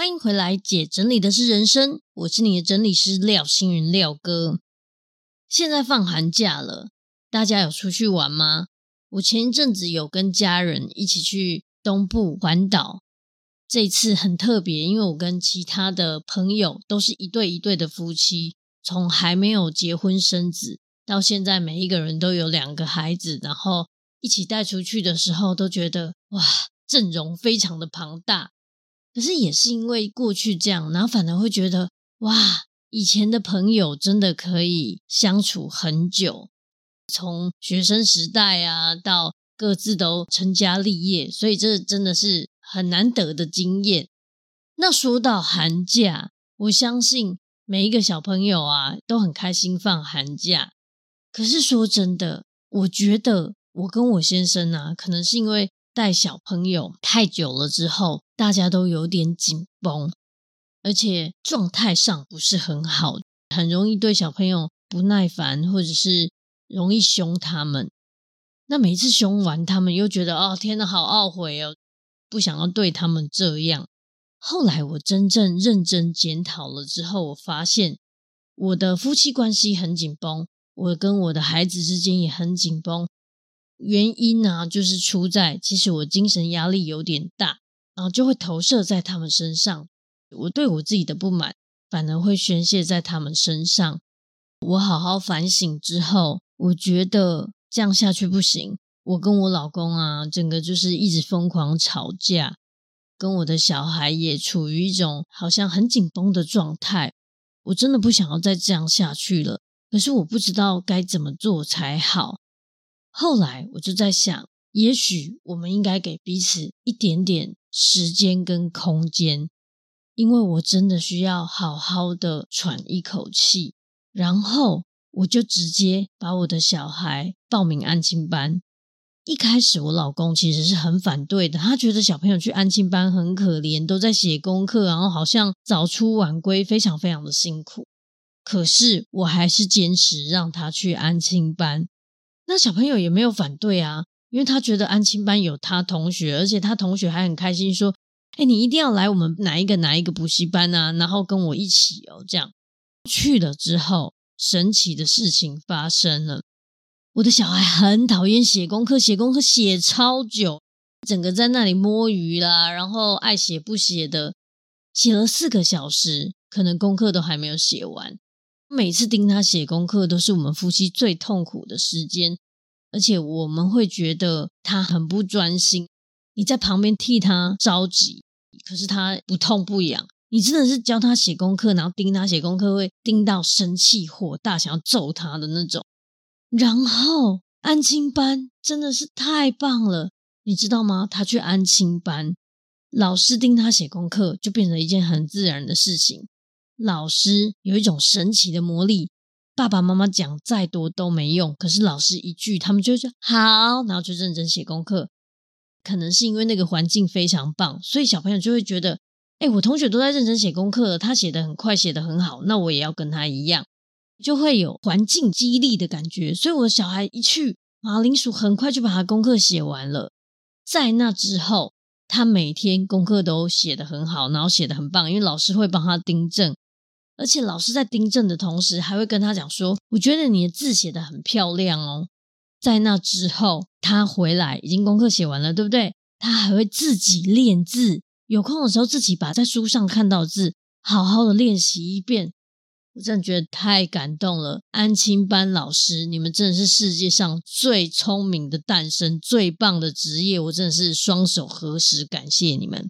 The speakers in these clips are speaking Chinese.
欢迎回来，姐整理的是人生，我是你的整理师廖星云廖哥。现在放寒假了，大家有出去玩吗？我前一阵子有跟家人一起去东部环岛，这次很特别，因为我跟其他的朋友都是一对一对的夫妻，从还没有结婚生子到现在，每一个人都有两个孩子，然后一起带出去的时候，都觉得哇，阵容非常的庞大。可是也是因为过去这样，然后反而会觉得哇，以前的朋友真的可以相处很久，从学生时代啊到各自都成家立业，所以这真的是很难得的经验。那说到寒假，我相信每一个小朋友啊都很开心放寒假。可是说真的，我觉得我跟我先生啊，可能是因为。带小朋友太久了之后，大家都有点紧绷，而且状态上不是很好，很容易对小朋友不耐烦，或者是容易凶他们。那每次凶完，他们又觉得哦，天哪，好懊悔哦，不想要对他们这样。后来我真正认真检讨了之后，我发现我的夫妻关系很紧绷，我跟我的孩子之间也很紧绷。原因呢，就是出在其实我精神压力有点大，然后就会投射在他们身上。我对我自己的不满，反而会宣泄在他们身上。我好好反省之后，我觉得这样下去不行。我跟我老公啊，整个就是一直疯狂吵架，跟我的小孩也处于一种好像很紧绷的状态。我真的不想要再这样下去了，可是我不知道该怎么做才好。后来我就在想，也许我们应该给彼此一点点时间跟空间，因为我真的需要好好的喘一口气。然后我就直接把我的小孩报名安亲班。一开始我老公其实是很反对的，他觉得小朋友去安亲班很可怜，都在写功课，然后好像早出晚归，非常非常的辛苦。可是我还是坚持让他去安亲班。那小朋友也没有反对啊，因为他觉得安亲班有他同学，而且他同学还很开心，说：“哎，你一定要来我们哪一个哪一个补习班啊，然后跟我一起哦。”这样去了之后，神奇的事情发生了。我的小孩很讨厌写功课，写功课写超久，整个在那里摸鱼啦，然后爱写不写的，写了四个小时，可能功课都还没有写完。每次盯他写功课，都是我们夫妻最痛苦的时间，而且我们会觉得他很不专心。你在旁边替他着急，可是他不痛不痒。你真的是教他写功课，然后盯他写功课，会盯到生气火大，想要揍他的那种。然后安亲班真的是太棒了，你知道吗？他去安亲班，老师盯他写功课，就变成一件很自然的事情。老师有一种神奇的魔力，爸爸妈妈讲再多都没用。可是老师一句，他们就说好，然后就认真写功课。可能是因为那个环境非常棒，所以小朋友就会觉得，哎，我同学都在认真写功课，他写得很快，写得很好，那我也要跟他一样，就会有环境激励的感觉。所以我的小孩一去，马铃薯很快就把他功课写完了。在那之后，他每天功课都写得很好，然后写得很棒，因为老师会帮他订正。而且老师在订正的同时，还会跟他讲说：“我觉得你的字写得很漂亮哦。”在那之后，他回来已经功课写完了，对不对？他还会自己练字，有空的时候自己把在书上看到的字好好的练习一遍。我真的觉得太感动了，安亲班老师，你们真的是世界上最聪明的诞生，最棒的职业，我真的是双手合十感谢你们。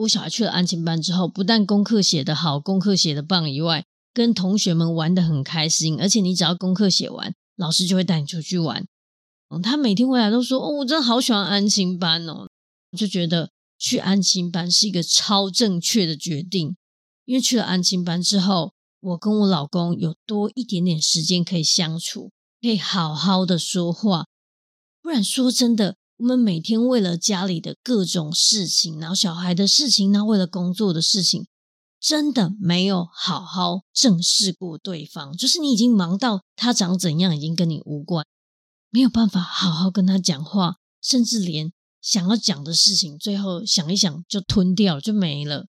我小孩去了安亲班之后，不但功课写得好，功课写得棒以外，跟同学们玩得很开心。而且你只要功课写完，老师就会带你出去玩。嗯，他每天回来都说：“哦，我真的好喜欢安亲班哦。”我就觉得去安亲班是一个超正确的决定，因为去了安亲班之后，我跟我老公有多一点点时间可以相处，可以好好的说话。不然说真的，我们每天为了家里的各种事情，然后小孩的事情，然后为了工作的事情，真的没有好好正视过对方。就是你已经忙到他长怎样已经跟你无关，没有办法好好跟他讲话，甚至连想要讲的事情，最后想一想就吞掉了，就没了。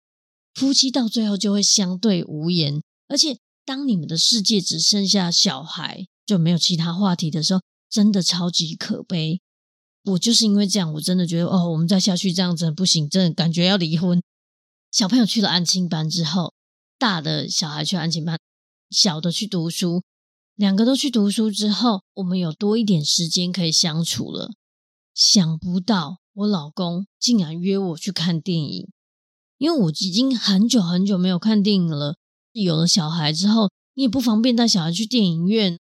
夫妻到最后就会相对无言，而且当你们的世界只剩下小孩，就没有其他话题的时候。真的超级可悲，我就是因为这样，我真的觉得哦，我们再下去这样子不行，真的感觉要离婚。小朋友去了安亲班之后，大的小孩去安亲班，小的去读书，两个都去读书之后，我们有多一点时间可以相处了。想不到我老公竟然约我去看电影，因为我已经很久很久没有看电影了。有了小孩之后，你也不方便带小孩去电影院。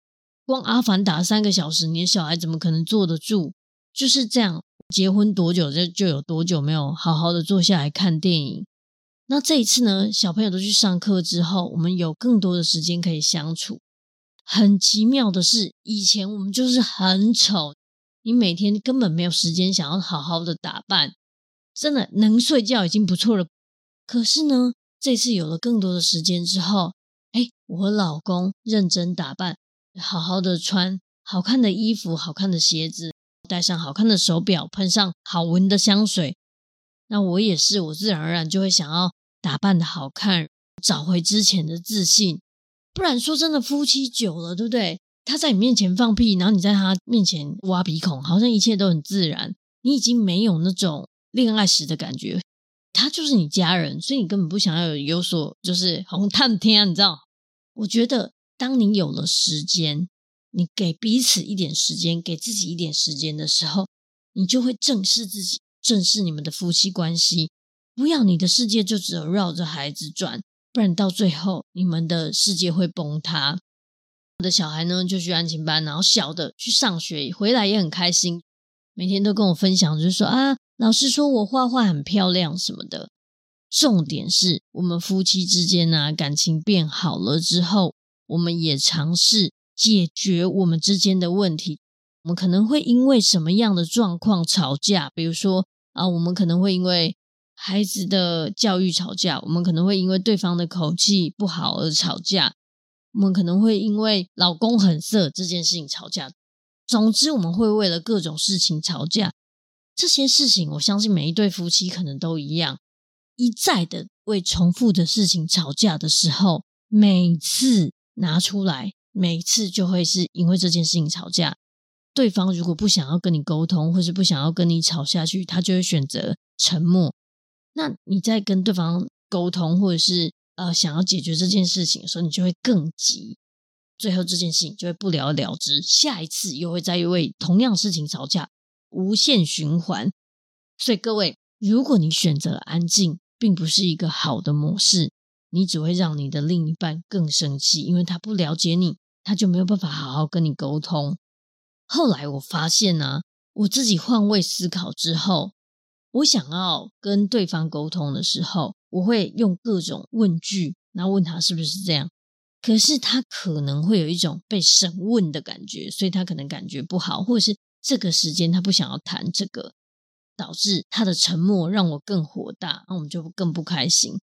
光《阿凡达》三个小时，你的小孩怎么可能坐得住？就是这样，结婚多久就就有多久没有好好的坐下来看电影。那这一次呢，小朋友都去上课之后，我们有更多的时间可以相处。很奇妙的是，以前我们就是很丑，你每天根本没有时间想要好好的打扮，真的能睡觉已经不错了。可是呢，这次有了更多的时间之后，哎，我和老公认真打扮。好好的穿好看的衣服，好看的鞋子，戴上好看的手表，喷上好闻的香水。那我也是，我自然而然就会想要打扮的好看，找回之前的自信。不然说真的，夫妻久了，对不对？他在你面前放屁，然后你在他面前挖鼻孔，好像一切都很自然。你已经没有那种恋爱时的感觉。他就是你家人，所以你根本不想要有有所就是红探天，你知道？我觉得。当你有了时间，你给彼此一点时间，给自己一点时间的时候，你就会正视自己，正视你们的夫妻关系。不要你的世界就只有绕着孩子转，不然到最后你们的世界会崩塌。我的小孩呢，就去安亲班，然后小的去上学，回来也很开心，每天都跟我分享，就是说啊，老师说我画画很漂亮什么的。重点是我们夫妻之间呢，感情变好了之后。我们也尝试解决我们之间的问题。我们可能会因为什么样的状况吵架？比如说啊，我们可能会因为孩子的教育吵架；我们可能会因为对方的口气不好而吵架；我们可能会因为老公很色这件事情吵架。总之，我们会为了各种事情吵架。这些事情，我相信每一对夫妻可能都一样，一再的为重复的事情吵架的时候，每次。拿出来，每次就会是因为这件事情吵架。对方如果不想要跟你沟通，或是不想要跟你吵下去，他就会选择沉默。那你在跟对方沟通，或者是呃想要解决这件事情的时候，你就会更急，最后这件事情就会不了了之。下一次又会再为同样事情吵架，无限循环。所以各位，如果你选择了安静，并不是一个好的模式。你只会让你的另一半更生气，因为他不了解你，他就没有办法好好跟你沟通。后来我发现呢、我自己换位思考之后，我想要跟对方沟通的时候，我会用各种问句，然后问他是不是这样。可是他可能会有一种被审问的感觉，所以他可能感觉不好，或者是这个时间他不想要谈这个，导致他的沉默让我更火大，那我们就更不开心。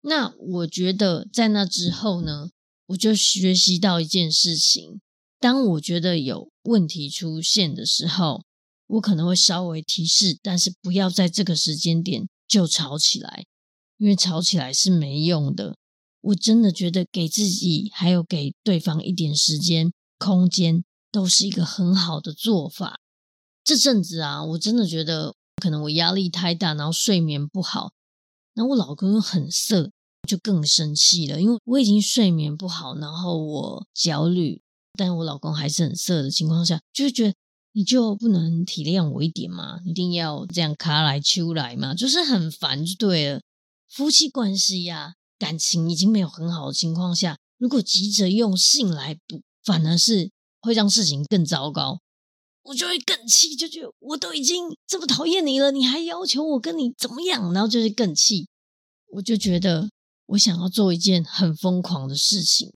那我觉得在那之后呢，我就学习到一件事情：当我觉得有问题出现的时候，我可能会稍微提示，但是不要在这个时间点就吵起来，因为吵起来是没用的。我真的觉得给自己还有给对方一点时间、空间，都是一个很好的做法。这阵子啊，我真的觉得可能我压力太大，然后睡眠不好，然后我老公又很色。就更生气了，因为我已经睡眠不好，然后我焦虑，但我老公还是很色的情况下，就觉得你就不能体谅我一点吗？一定要这样卡来秋来吗？就是很烦，就对了。夫妻关系呀，感情已经没有很好的情况下，如果急着用性来补，反而是会让事情更糟糕。我就会更气，就觉得我都已经这么讨厌你了，你还要求我跟你怎么样？然后就是更气，我就觉得。我想要做一件很疯狂的事情。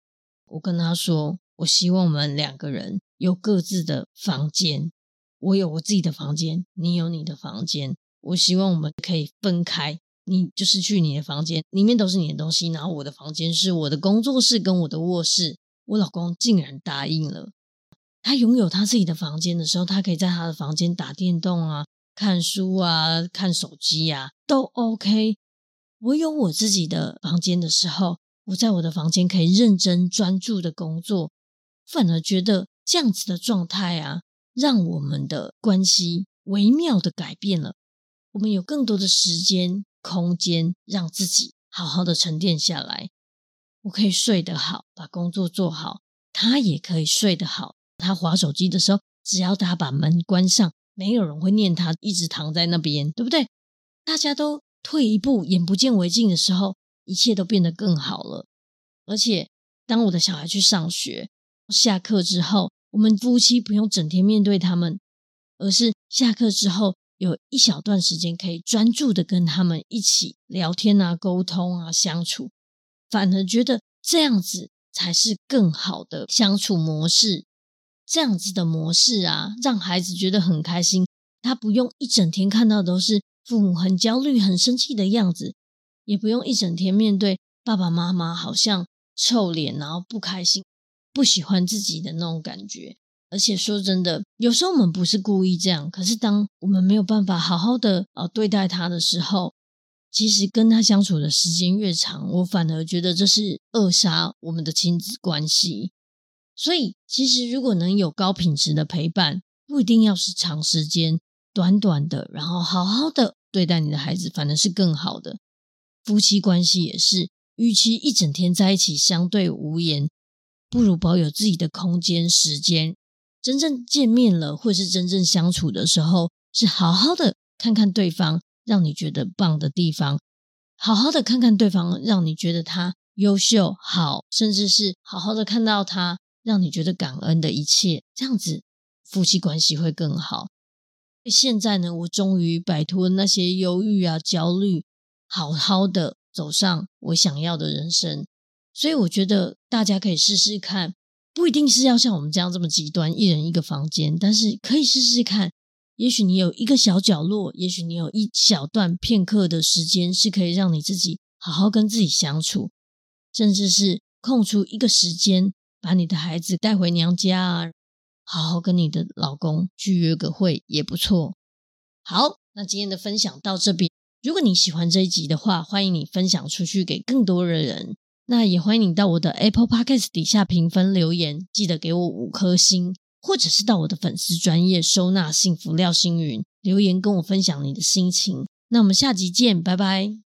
我跟他说，我希望我们两个人有各自的房间，我有我自己的房间，你有你的房间。我希望我们可以分开，你就是去你的房间，里面都是你的东西，然后我的房间是我的工作室跟我的卧室。我老公竟然答应了。他拥有他自己的房间的时候，他可以在他的房间打电动啊、看书啊、看手机啊，都 OK。我有我自己的房间的时候，我在我的房间可以认真专注的工作，反而觉得这样子的状态啊，让我们的关系微妙的改变了。我们有更多的时间、空间，让自己好好的沉淀下来。我可以睡得好，把工作做好，他也可以睡得好。他划手机的时候，只要他把门关上，没有人会念他一直躺在那边，对不对？大家都退一步，眼不见为净的时候，一切都变得更好了。而且，当我的小孩去上学，下课之后，我们夫妻不用整天面对他们，而是下课之后。有一小段时间可以专注的跟他们一起聊天啊、沟通啊、相处，反而觉得这样子才是更好的相处模式。这样子的模式啊，让孩子觉得很开心。他不用一整天看到都是父母很焦虑、很生气的样子，也不用一整天面对爸爸妈妈好像臭脸，然后不开心、不喜欢自己的那种感觉。而且说真的，有时候我们不是故意这样，可是当我们没有办法好好的啊对待他的时候，其实跟他相处的时间越长，我反而觉得这是扼杀我们的亲子关系。所以，其实如果能有高品质的陪伴，不一定要是长时间，短短的，然后好好的对待你的孩子，反而是更好的。夫妻关系也是，与其一整天在一起相对无言，不如保有自己的空间、时间。真正见面了，或是真正相处的时候，是好好的看看对方让你觉得棒的地方，好好的看看对方让你觉得他优秀好，甚至是好好的看到他让你觉得感恩的一切，这样子夫妻关系会更好。现在呢，我终于摆脱那些忧郁啊、焦虑，好好的走上我想要的人生。所以我觉得大家可以试试看。不一定是要像我们这样这么极端，一人一个房间，但是可以试试看。也许你有一个小角落，也许你有一小段片刻的时间，是可以让你自己好好跟自己相处，甚至是空出一个时间，把你的孩子带回娘家啊，好好跟你的老公去约个会也不错。好，那今天的分享到这边。如果你喜欢这一集的话，欢迎你分享出去给更多的人。那也欢迎你到我的 Apple Podcast 底下评分留言，记得给我五颗星，或者是到我的粉丝专业收纳幸福廖星云留言跟我分享你的心情。那我们下集见，拜拜。